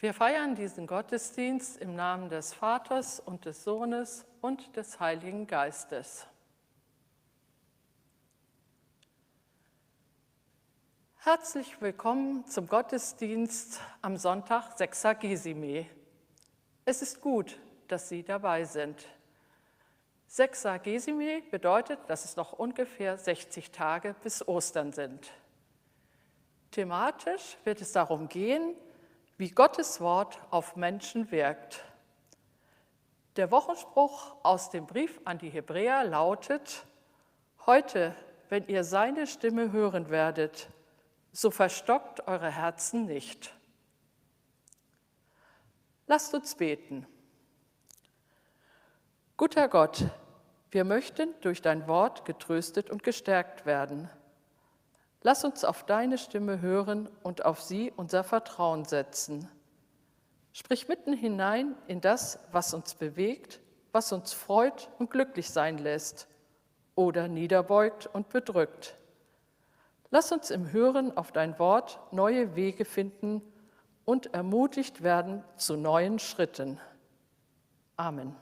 Wir feiern diesen Gottesdienst im Namen des Vaters und des Sohnes und des Heiligen Geistes. Herzlich willkommen zum Gottesdienst am Sonntag Sexagesime. Es ist gut, dass Sie dabei sind. Sexagesime bedeutet, dass es noch ungefähr 60 Tage bis Ostern sind. Thematisch wird es darum gehen, wie Gottes Wort auf Menschen wirkt. Der Wochenspruch aus dem Brief an die Hebräer lautet, Heute, wenn ihr seine Stimme hören werdet, so verstockt eure Herzen nicht. Lasst uns beten. Guter Gott, wir möchten durch dein Wort getröstet und gestärkt werden. Lass uns auf deine Stimme hören und auf sie unser Vertrauen setzen. Sprich mitten hinein in das, was uns bewegt, was uns freut und glücklich sein lässt oder niederbeugt und bedrückt. Lass uns im Hören auf dein Wort neue Wege finden und ermutigt werden zu neuen Schritten. Amen.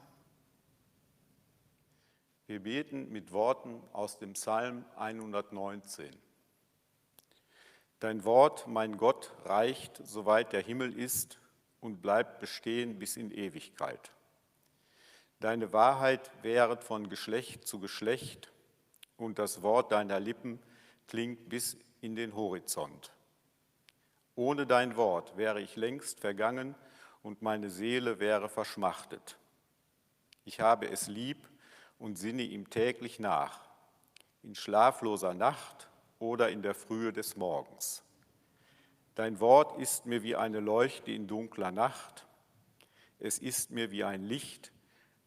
Wir beten mit Worten aus dem Psalm 119. Dein Wort, mein Gott, reicht, soweit der Himmel ist und bleibt bestehen bis in Ewigkeit. Deine Wahrheit währet von Geschlecht zu Geschlecht und das Wort deiner Lippen klingt bis in den Horizont. Ohne dein Wort wäre ich längst vergangen und meine Seele wäre verschmachtet. Ich habe es lieb und sinne ihm täglich nach, in schlafloser Nacht oder in der Frühe des Morgens. Dein Wort ist mir wie eine Leuchte in dunkler Nacht. Es ist mir wie ein Licht,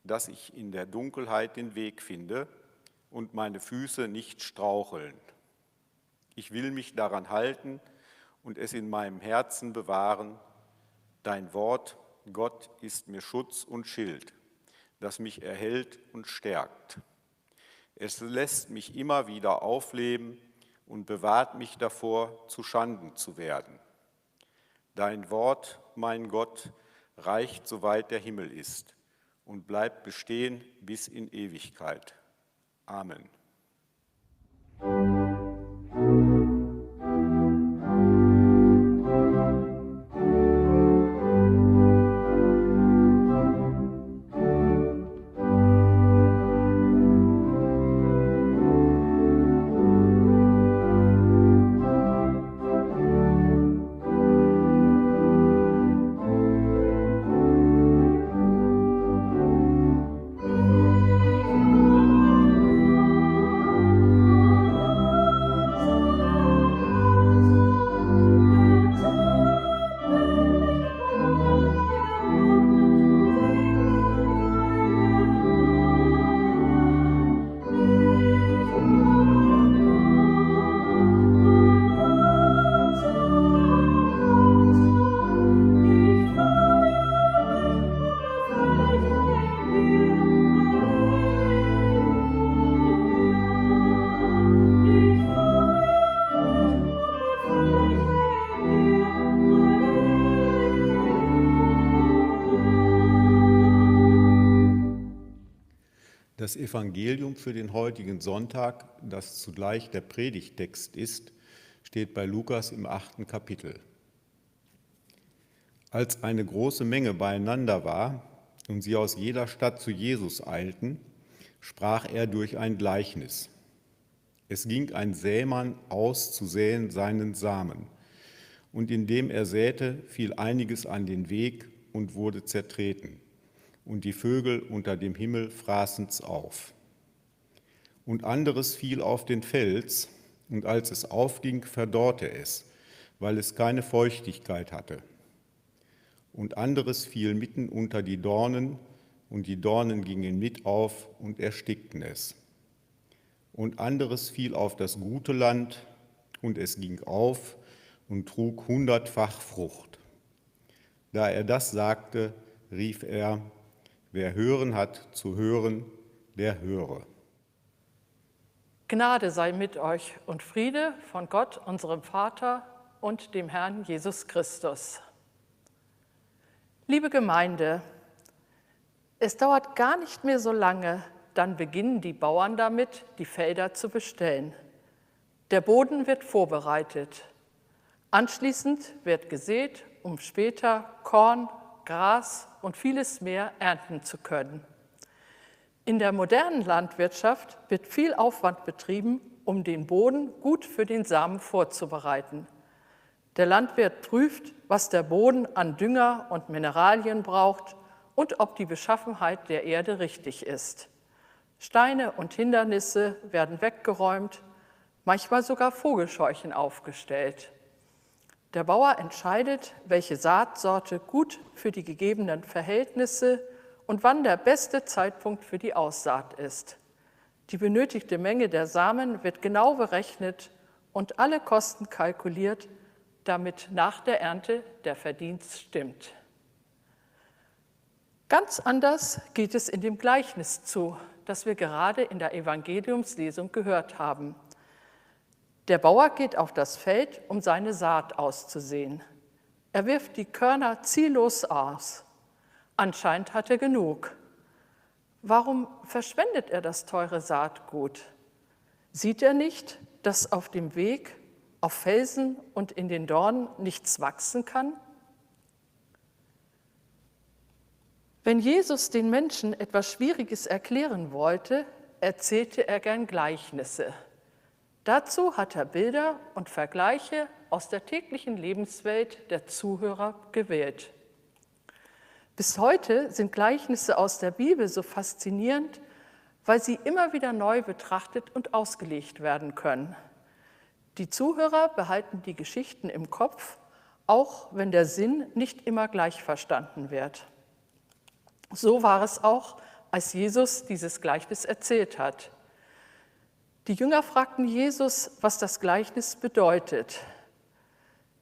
dass ich in der Dunkelheit den Weg finde und meine Füße nicht straucheln. Ich will mich daran halten und es in meinem Herzen bewahren. Dein Wort, Gott, ist mir Schutz und Schild, das mich erhält und stärkt. Es lässt mich immer wieder aufleben und bewahrt mich davor, zu Schanden zu werden. Dein Wort, mein Gott, reicht so weit der Himmel ist und bleibt bestehen bis in Ewigkeit. Amen. Das Evangelium für den heutigen Sonntag, das zugleich der Predigtext ist, steht bei Lukas im achten Kapitel. Als eine große Menge beieinander war und sie aus jeder Stadt zu Jesus eilten, sprach er durch ein Gleichnis. Es ging ein Sämann aus zu säen seinen Samen, und indem er säte, fiel einiges an den Weg und wurde zertreten und die Vögel unter dem Himmel fraßen's auf. Und anderes fiel auf den Fels, und als es aufging, verdorrte es, weil es keine Feuchtigkeit hatte. Und anderes fiel mitten unter die Dornen, und die Dornen gingen mit auf und erstickten es. Und anderes fiel auf das gute Land, und es ging auf und trug hundertfach Frucht. Da er das sagte, rief er, Wer hören hat zu hören, der höre. Gnade sei mit euch und Friede von Gott, unserem Vater und dem Herrn Jesus Christus. Liebe Gemeinde, es dauert gar nicht mehr so lange, dann beginnen die Bauern damit, die Felder zu bestellen. Der Boden wird vorbereitet. Anschließend wird gesät, um später Korn, Gras und vieles mehr ernten zu können. In der modernen Landwirtschaft wird viel Aufwand betrieben, um den Boden gut für den Samen vorzubereiten. Der Landwirt prüft, was der Boden an Dünger und Mineralien braucht und ob die Beschaffenheit der Erde richtig ist. Steine und Hindernisse werden weggeräumt, manchmal sogar Vogelscheuchen aufgestellt. Der Bauer entscheidet, welche Saatsorte gut für die gegebenen Verhältnisse und wann der beste Zeitpunkt für die Aussaat ist. Die benötigte Menge der Samen wird genau berechnet und alle Kosten kalkuliert, damit nach der Ernte der Verdienst stimmt. Ganz anders geht es in dem Gleichnis zu, das wir gerade in der Evangeliumslesung gehört haben. Der Bauer geht auf das Feld, um seine Saat auszusehen. Er wirft die Körner ziellos aus. Anscheinend hat er genug. Warum verschwendet er das teure Saatgut? Sieht er nicht, dass auf dem Weg, auf Felsen und in den Dornen nichts wachsen kann? Wenn Jesus den Menschen etwas Schwieriges erklären wollte, erzählte er gern Gleichnisse. Dazu hat er Bilder und Vergleiche aus der täglichen Lebenswelt der Zuhörer gewählt. Bis heute sind Gleichnisse aus der Bibel so faszinierend, weil sie immer wieder neu betrachtet und ausgelegt werden können. Die Zuhörer behalten die Geschichten im Kopf, auch wenn der Sinn nicht immer gleich verstanden wird. So war es auch, als Jesus dieses Gleichnis erzählt hat. Die Jünger fragten Jesus, was das Gleichnis bedeutet.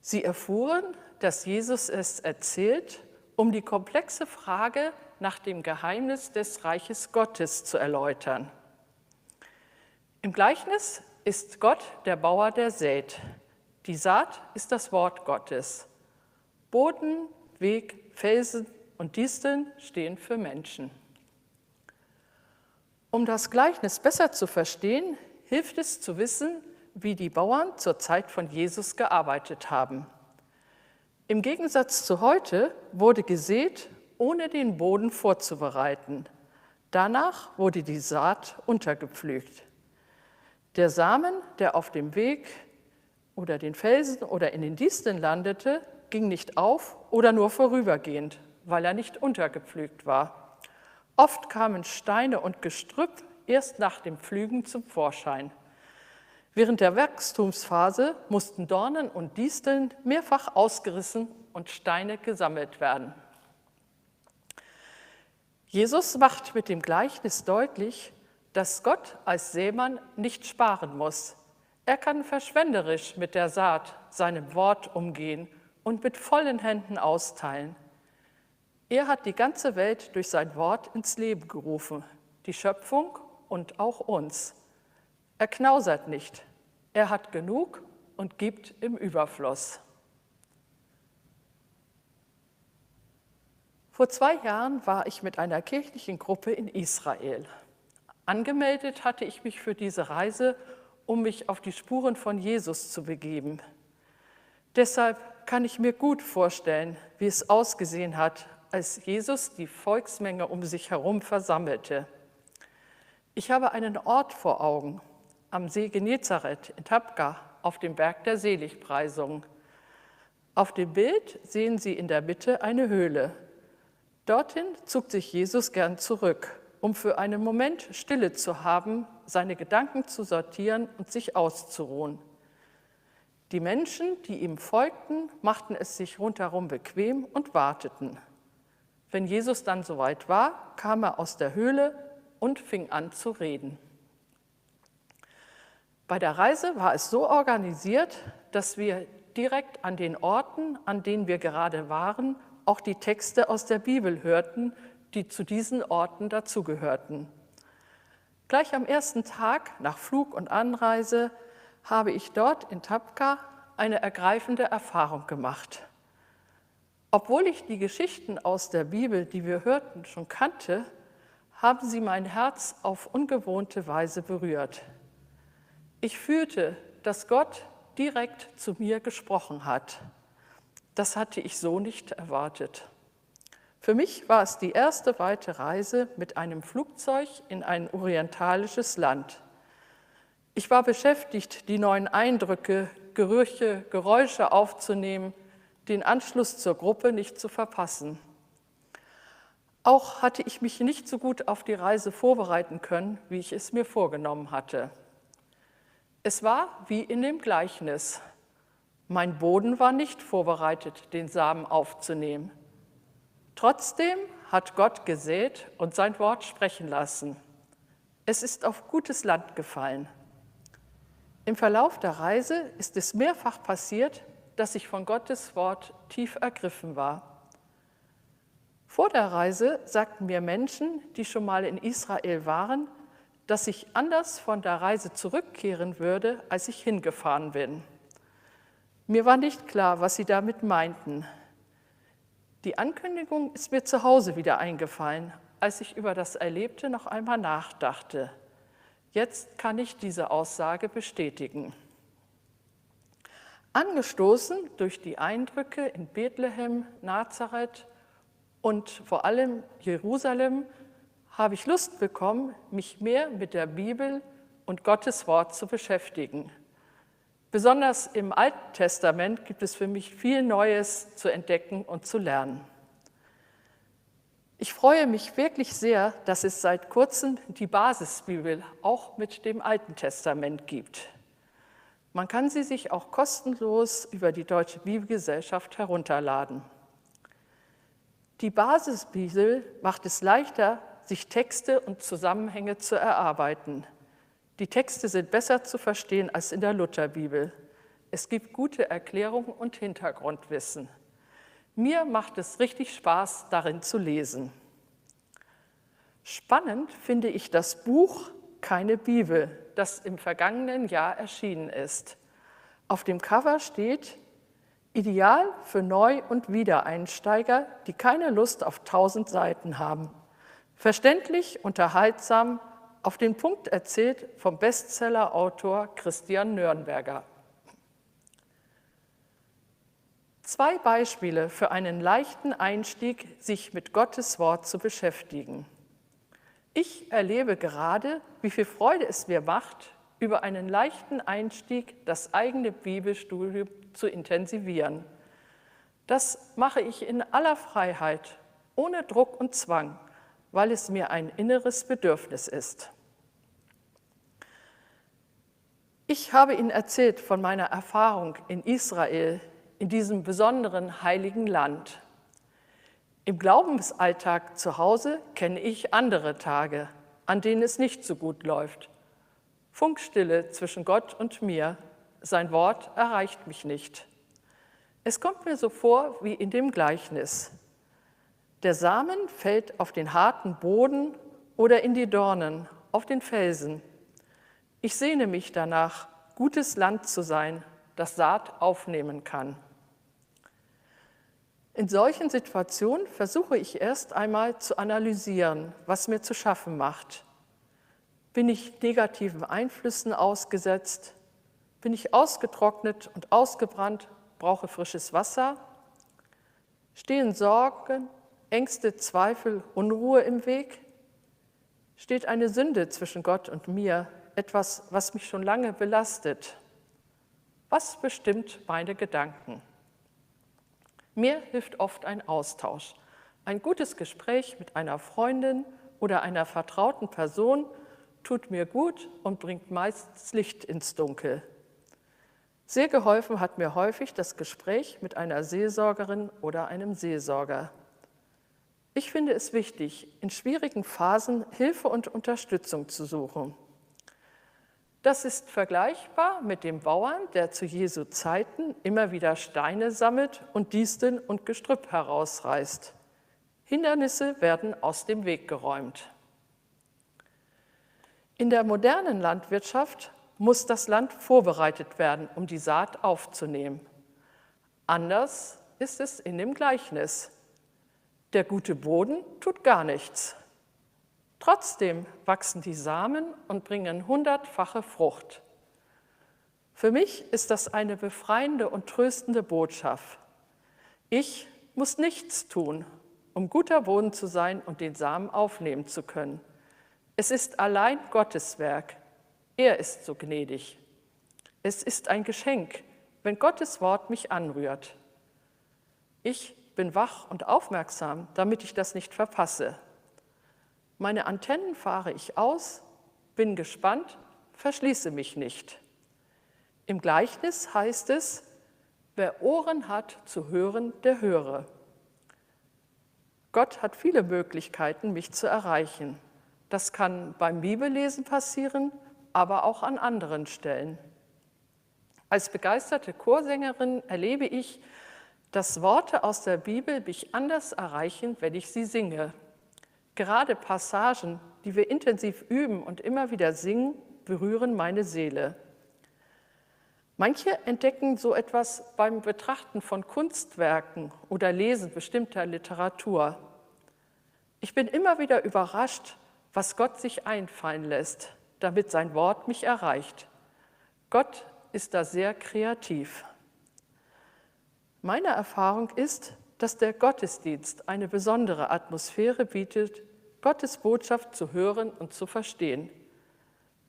Sie erfuhren, dass Jesus es erzählt, um die komplexe Frage nach dem Geheimnis des Reiches Gottes zu erläutern. Im Gleichnis ist Gott der Bauer, der sät. Die Saat ist das Wort Gottes. Boden, Weg, Felsen und Disteln stehen für Menschen. Um das Gleichnis besser zu verstehen, hilft es zu wissen, wie die Bauern zur Zeit von Jesus gearbeitet haben. Im Gegensatz zu heute wurde gesät, ohne den Boden vorzubereiten. Danach wurde die Saat untergepflügt. Der Samen, der auf dem Weg oder den Felsen oder in den Disteln landete, ging nicht auf oder nur vorübergehend, weil er nicht untergepflügt war. Oft kamen Steine und Gestrüpp erst nach dem Pflügen zum Vorschein. Während der Wachstumsphase mussten Dornen und Disteln mehrfach ausgerissen und Steine gesammelt werden. Jesus macht mit dem Gleichnis deutlich, dass Gott als Seemann nicht sparen muss. Er kann verschwenderisch mit der Saat, seinem Wort umgehen und mit vollen Händen austeilen. Er hat die ganze Welt durch sein Wort ins Leben gerufen, die Schöpfung und auch uns. Er knausert nicht, er hat genug und gibt im Überfluss. Vor zwei Jahren war ich mit einer kirchlichen Gruppe in Israel. Angemeldet hatte ich mich für diese Reise, um mich auf die Spuren von Jesus zu begeben. Deshalb kann ich mir gut vorstellen, wie es ausgesehen hat, als Jesus die Volksmenge um sich herum versammelte. Ich habe einen Ort vor Augen, am See Genezareth in Tabqa, auf dem Berg der Seligpreisung. Auf dem Bild sehen Sie in der Mitte eine Höhle. Dorthin zog sich Jesus gern zurück, um für einen Moment Stille zu haben, seine Gedanken zu sortieren und sich auszuruhen. Die Menschen, die ihm folgten, machten es sich rundherum bequem und warteten. Wenn Jesus dann soweit war, kam er aus der Höhle und fing an zu reden. Bei der Reise war es so organisiert, dass wir direkt an den Orten, an denen wir gerade waren, auch die Texte aus der Bibel hörten, die zu diesen Orten dazugehörten. Gleich am ersten Tag nach Flug und Anreise habe ich dort in Tapka eine ergreifende Erfahrung gemacht. Obwohl ich die Geschichten aus der Bibel, die wir hörten, schon kannte, haben sie mein Herz auf ungewohnte Weise berührt. Ich fühlte, dass Gott direkt zu mir gesprochen hat. Das hatte ich so nicht erwartet. Für mich war es die erste weite Reise mit einem Flugzeug in ein orientalisches Land. Ich war beschäftigt, die neuen Eindrücke, Gerüche, Geräusche aufzunehmen, den Anschluss zur Gruppe nicht zu verpassen. Auch hatte ich mich nicht so gut auf die Reise vorbereiten können, wie ich es mir vorgenommen hatte. Es war wie in dem Gleichnis. Mein Boden war nicht vorbereitet, den Samen aufzunehmen. Trotzdem hat Gott gesät und sein Wort sprechen lassen. Es ist auf gutes Land gefallen. Im Verlauf der Reise ist es mehrfach passiert, dass ich von Gottes Wort tief ergriffen war. Vor der Reise sagten mir Menschen, die schon mal in Israel waren, dass ich anders von der Reise zurückkehren würde, als ich hingefahren bin. Mir war nicht klar, was sie damit meinten. Die Ankündigung ist mir zu Hause wieder eingefallen, als ich über das Erlebte noch einmal nachdachte. Jetzt kann ich diese Aussage bestätigen. Angestoßen durch die Eindrücke in Bethlehem, Nazareth und vor allem Jerusalem habe ich Lust bekommen, mich mehr mit der Bibel und Gottes Wort zu beschäftigen. Besonders im Alten Testament gibt es für mich viel Neues zu entdecken und zu lernen. Ich freue mich wirklich sehr, dass es seit kurzem die Basisbibel auch mit dem Alten Testament gibt. Man kann sie sich auch kostenlos über die Deutsche Bibelgesellschaft herunterladen. Die Basisbibel macht es leichter, sich Texte und Zusammenhänge zu erarbeiten. Die Texte sind besser zu verstehen als in der Lutherbibel. Es gibt gute Erklärungen und Hintergrundwissen. Mir macht es richtig Spaß, darin zu lesen. Spannend finde ich das Buch Keine Bibel, das im vergangenen Jahr erschienen ist. Auf dem Cover steht, ideal für Neu- und Wiedereinsteiger, die keine Lust auf tausend Seiten haben. Verständlich, unterhaltsam, auf den Punkt erzählt vom Bestsellerautor Christian Nürnberger. Zwei Beispiele für einen leichten Einstieg, sich mit Gottes Wort zu beschäftigen. Ich erlebe gerade, wie viel Freude es mir macht, über einen leichten Einstieg das eigene Bibelstudium zu intensivieren. Das mache ich in aller Freiheit, ohne Druck und Zwang weil es mir ein inneres Bedürfnis ist. Ich habe Ihnen erzählt von meiner Erfahrung in Israel, in diesem besonderen heiligen Land. Im Glaubensalltag zu Hause kenne ich andere Tage, an denen es nicht so gut läuft. Funkstille zwischen Gott und mir, sein Wort erreicht mich nicht. Es kommt mir so vor wie in dem Gleichnis. Der Samen fällt auf den harten Boden oder in die Dornen, auf den Felsen. Ich sehne mich danach, gutes Land zu sein, das Saat aufnehmen kann. In solchen Situationen versuche ich erst einmal zu analysieren, was mir zu schaffen macht. Bin ich negativen Einflüssen ausgesetzt? Bin ich ausgetrocknet und ausgebrannt, brauche frisches Wasser? Stehen Sorgen Ängste, Zweifel, Unruhe im Weg? Steht eine Sünde zwischen Gott und mir, etwas, was mich schon lange belastet? Was bestimmt meine Gedanken? Mir hilft oft ein Austausch. Ein gutes Gespräch mit einer Freundin oder einer vertrauten Person tut mir gut und bringt meistens Licht ins Dunkel. Sehr geholfen hat mir häufig das Gespräch mit einer Seelsorgerin oder einem Seelsorger. Ich finde es wichtig, in schwierigen Phasen Hilfe und Unterstützung zu suchen. Das ist vergleichbar mit dem Bauern, der zu Jesu Zeiten immer wieder Steine sammelt und Disteln und Gestrüpp herausreißt. Hindernisse werden aus dem Weg geräumt. In der modernen Landwirtschaft muss das Land vorbereitet werden, um die Saat aufzunehmen. Anders ist es in dem Gleichnis. Der gute Boden tut gar nichts. Trotzdem wachsen die Samen und bringen hundertfache Frucht. Für mich ist das eine befreiende und tröstende Botschaft. Ich muss nichts tun, um guter Boden zu sein und den Samen aufnehmen zu können. Es ist allein Gottes Werk. Er ist so gnädig. Es ist ein Geschenk, wenn Gottes Wort mich anrührt. Ich bin wach und aufmerksam, damit ich das nicht verpasse. Meine Antennen fahre ich aus, bin gespannt, verschließe mich nicht. Im Gleichnis heißt es, wer Ohren hat zu hören, der höre. Gott hat viele Möglichkeiten, mich zu erreichen. Das kann beim Bibellesen passieren, aber auch an anderen Stellen. Als begeisterte Chorsängerin erlebe ich, dass Worte aus der Bibel mich anders erreichen, wenn ich sie singe. Gerade Passagen, die wir intensiv üben und immer wieder singen, berühren meine Seele. Manche entdecken so etwas beim Betrachten von Kunstwerken oder Lesen bestimmter Literatur. Ich bin immer wieder überrascht, was Gott sich einfallen lässt, damit sein Wort mich erreicht. Gott ist da sehr kreativ. Meine Erfahrung ist, dass der Gottesdienst eine besondere Atmosphäre bietet, Gottes Botschaft zu hören und zu verstehen.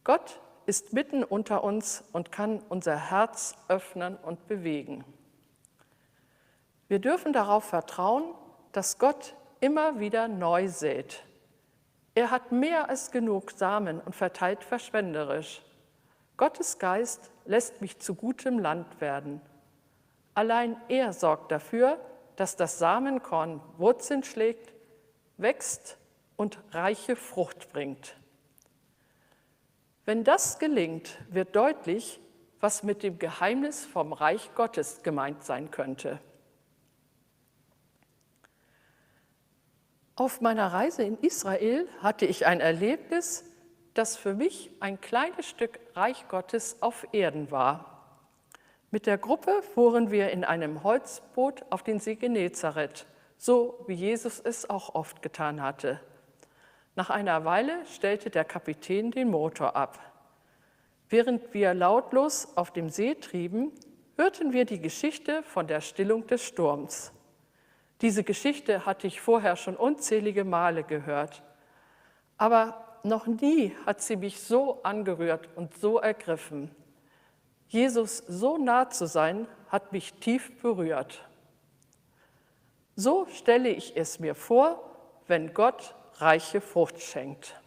Gott ist mitten unter uns und kann unser Herz öffnen und bewegen. Wir dürfen darauf vertrauen, dass Gott immer wieder neu sät. Er hat mehr als genug Samen und verteilt verschwenderisch. Gottes Geist lässt mich zu gutem Land werden. Allein er sorgt dafür, dass das Samenkorn Wurzeln schlägt, wächst und reiche Frucht bringt. Wenn das gelingt, wird deutlich, was mit dem Geheimnis vom Reich Gottes gemeint sein könnte. Auf meiner Reise in Israel hatte ich ein Erlebnis, das für mich ein kleines Stück Reich Gottes auf Erden war. Mit der Gruppe fuhren wir in einem Holzboot auf den See Genezareth, so wie Jesus es auch oft getan hatte. Nach einer Weile stellte der Kapitän den Motor ab. Während wir lautlos auf dem See trieben, hörten wir die Geschichte von der Stillung des Sturms. Diese Geschichte hatte ich vorher schon unzählige Male gehört, aber noch nie hat sie mich so angerührt und so ergriffen. Jesus so nah zu sein, hat mich tief berührt. So stelle ich es mir vor, wenn Gott reiche Frucht schenkt.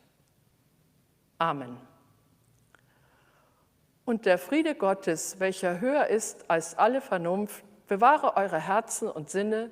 Amen. Und der Friede Gottes, welcher höher ist als alle Vernunft, bewahre eure Herzen und Sinne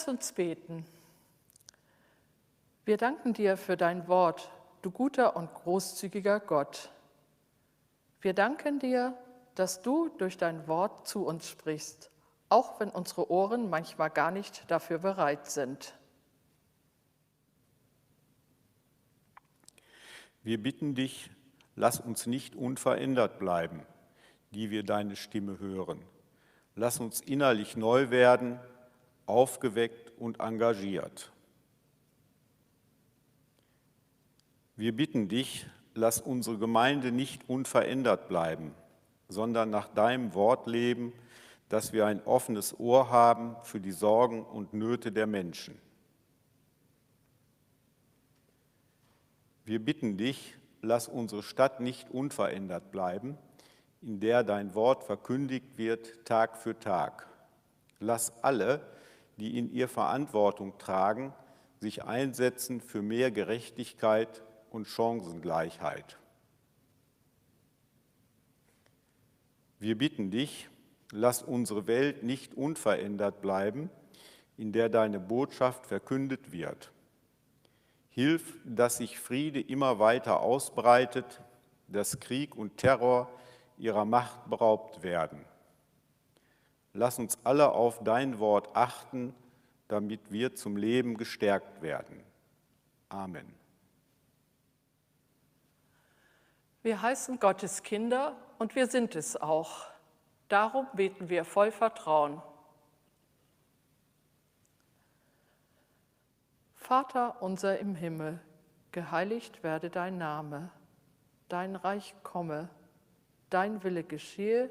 Lasst uns beten. Wir danken dir für dein Wort, du guter und großzügiger Gott. Wir danken dir, dass du durch dein Wort zu uns sprichst, auch wenn unsere Ohren manchmal gar nicht dafür bereit sind. Wir bitten dich, lass uns nicht unverändert bleiben, die wir deine Stimme hören. Lass uns innerlich neu werden, aufgeweckt und engagiert. Wir bitten dich, lass unsere Gemeinde nicht unverändert bleiben, sondern nach deinem Wort leben, dass wir ein offenes Ohr haben für die Sorgen und Nöte der Menschen. Wir bitten dich, lass unsere Stadt nicht unverändert bleiben, in der dein Wort verkündigt wird Tag für Tag. Lass alle, die in ihr Verantwortung tragen, sich einsetzen für mehr Gerechtigkeit und Chancengleichheit. Wir bitten dich, lass unsere Welt nicht unverändert bleiben, in der deine Botschaft verkündet wird. Hilf, dass sich Friede immer weiter ausbreitet, dass Krieg und Terror ihrer Macht beraubt werden. Lass uns alle auf dein Wort achten, damit wir zum Leben gestärkt werden. Amen. Wir heißen Gottes Kinder und wir sind es auch. Darum beten wir voll Vertrauen. Vater unser im Himmel, geheiligt werde dein Name, dein Reich komme, dein Wille geschehe,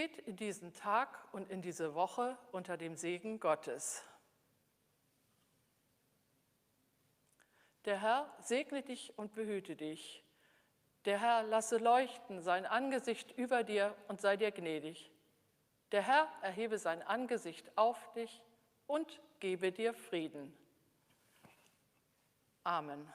Geht in diesen Tag und in diese Woche unter dem Segen Gottes. Der Herr segne dich und behüte dich. Der Herr lasse leuchten sein Angesicht über dir und sei dir gnädig. Der Herr erhebe sein Angesicht auf dich und gebe dir Frieden. Amen.